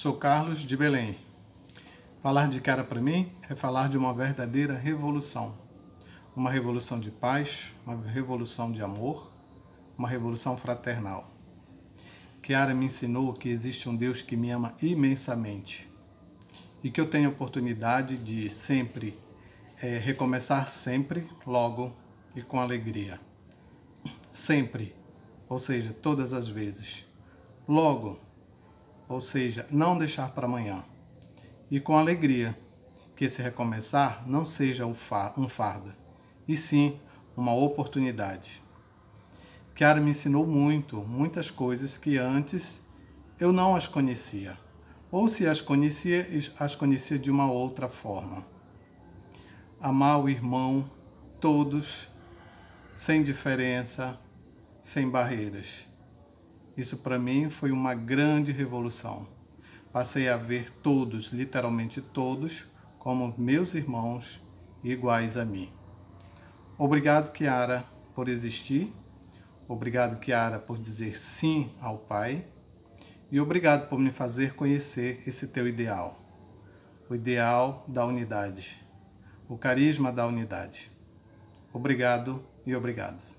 Sou Carlos de Belém. Falar de cara para mim é falar de uma verdadeira revolução. Uma revolução de paz, uma revolução de amor, uma revolução fraternal. Kiara me ensinou que existe um Deus que me ama imensamente e que eu tenho a oportunidade de sempre é, recomeçar sempre, logo e com alegria. Sempre, ou seja, todas as vezes. Logo, ou seja, não deixar para amanhã. E com alegria, que esse recomeçar não seja um fardo, e sim uma oportunidade. Kiara me ensinou muito, muitas coisas que antes eu não as conhecia. Ou se as conhecia, as conhecia de uma outra forma. Amar o irmão, todos, sem diferença, sem barreiras. Isso para mim foi uma grande revolução. Passei a ver todos, literalmente todos, como meus irmãos iguais a mim. Obrigado, Kiara, por existir. Obrigado, Kiara, por dizer sim ao Pai. E obrigado por me fazer conhecer esse teu ideal. O ideal da unidade. O carisma da unidade. Obrigado e obrigado.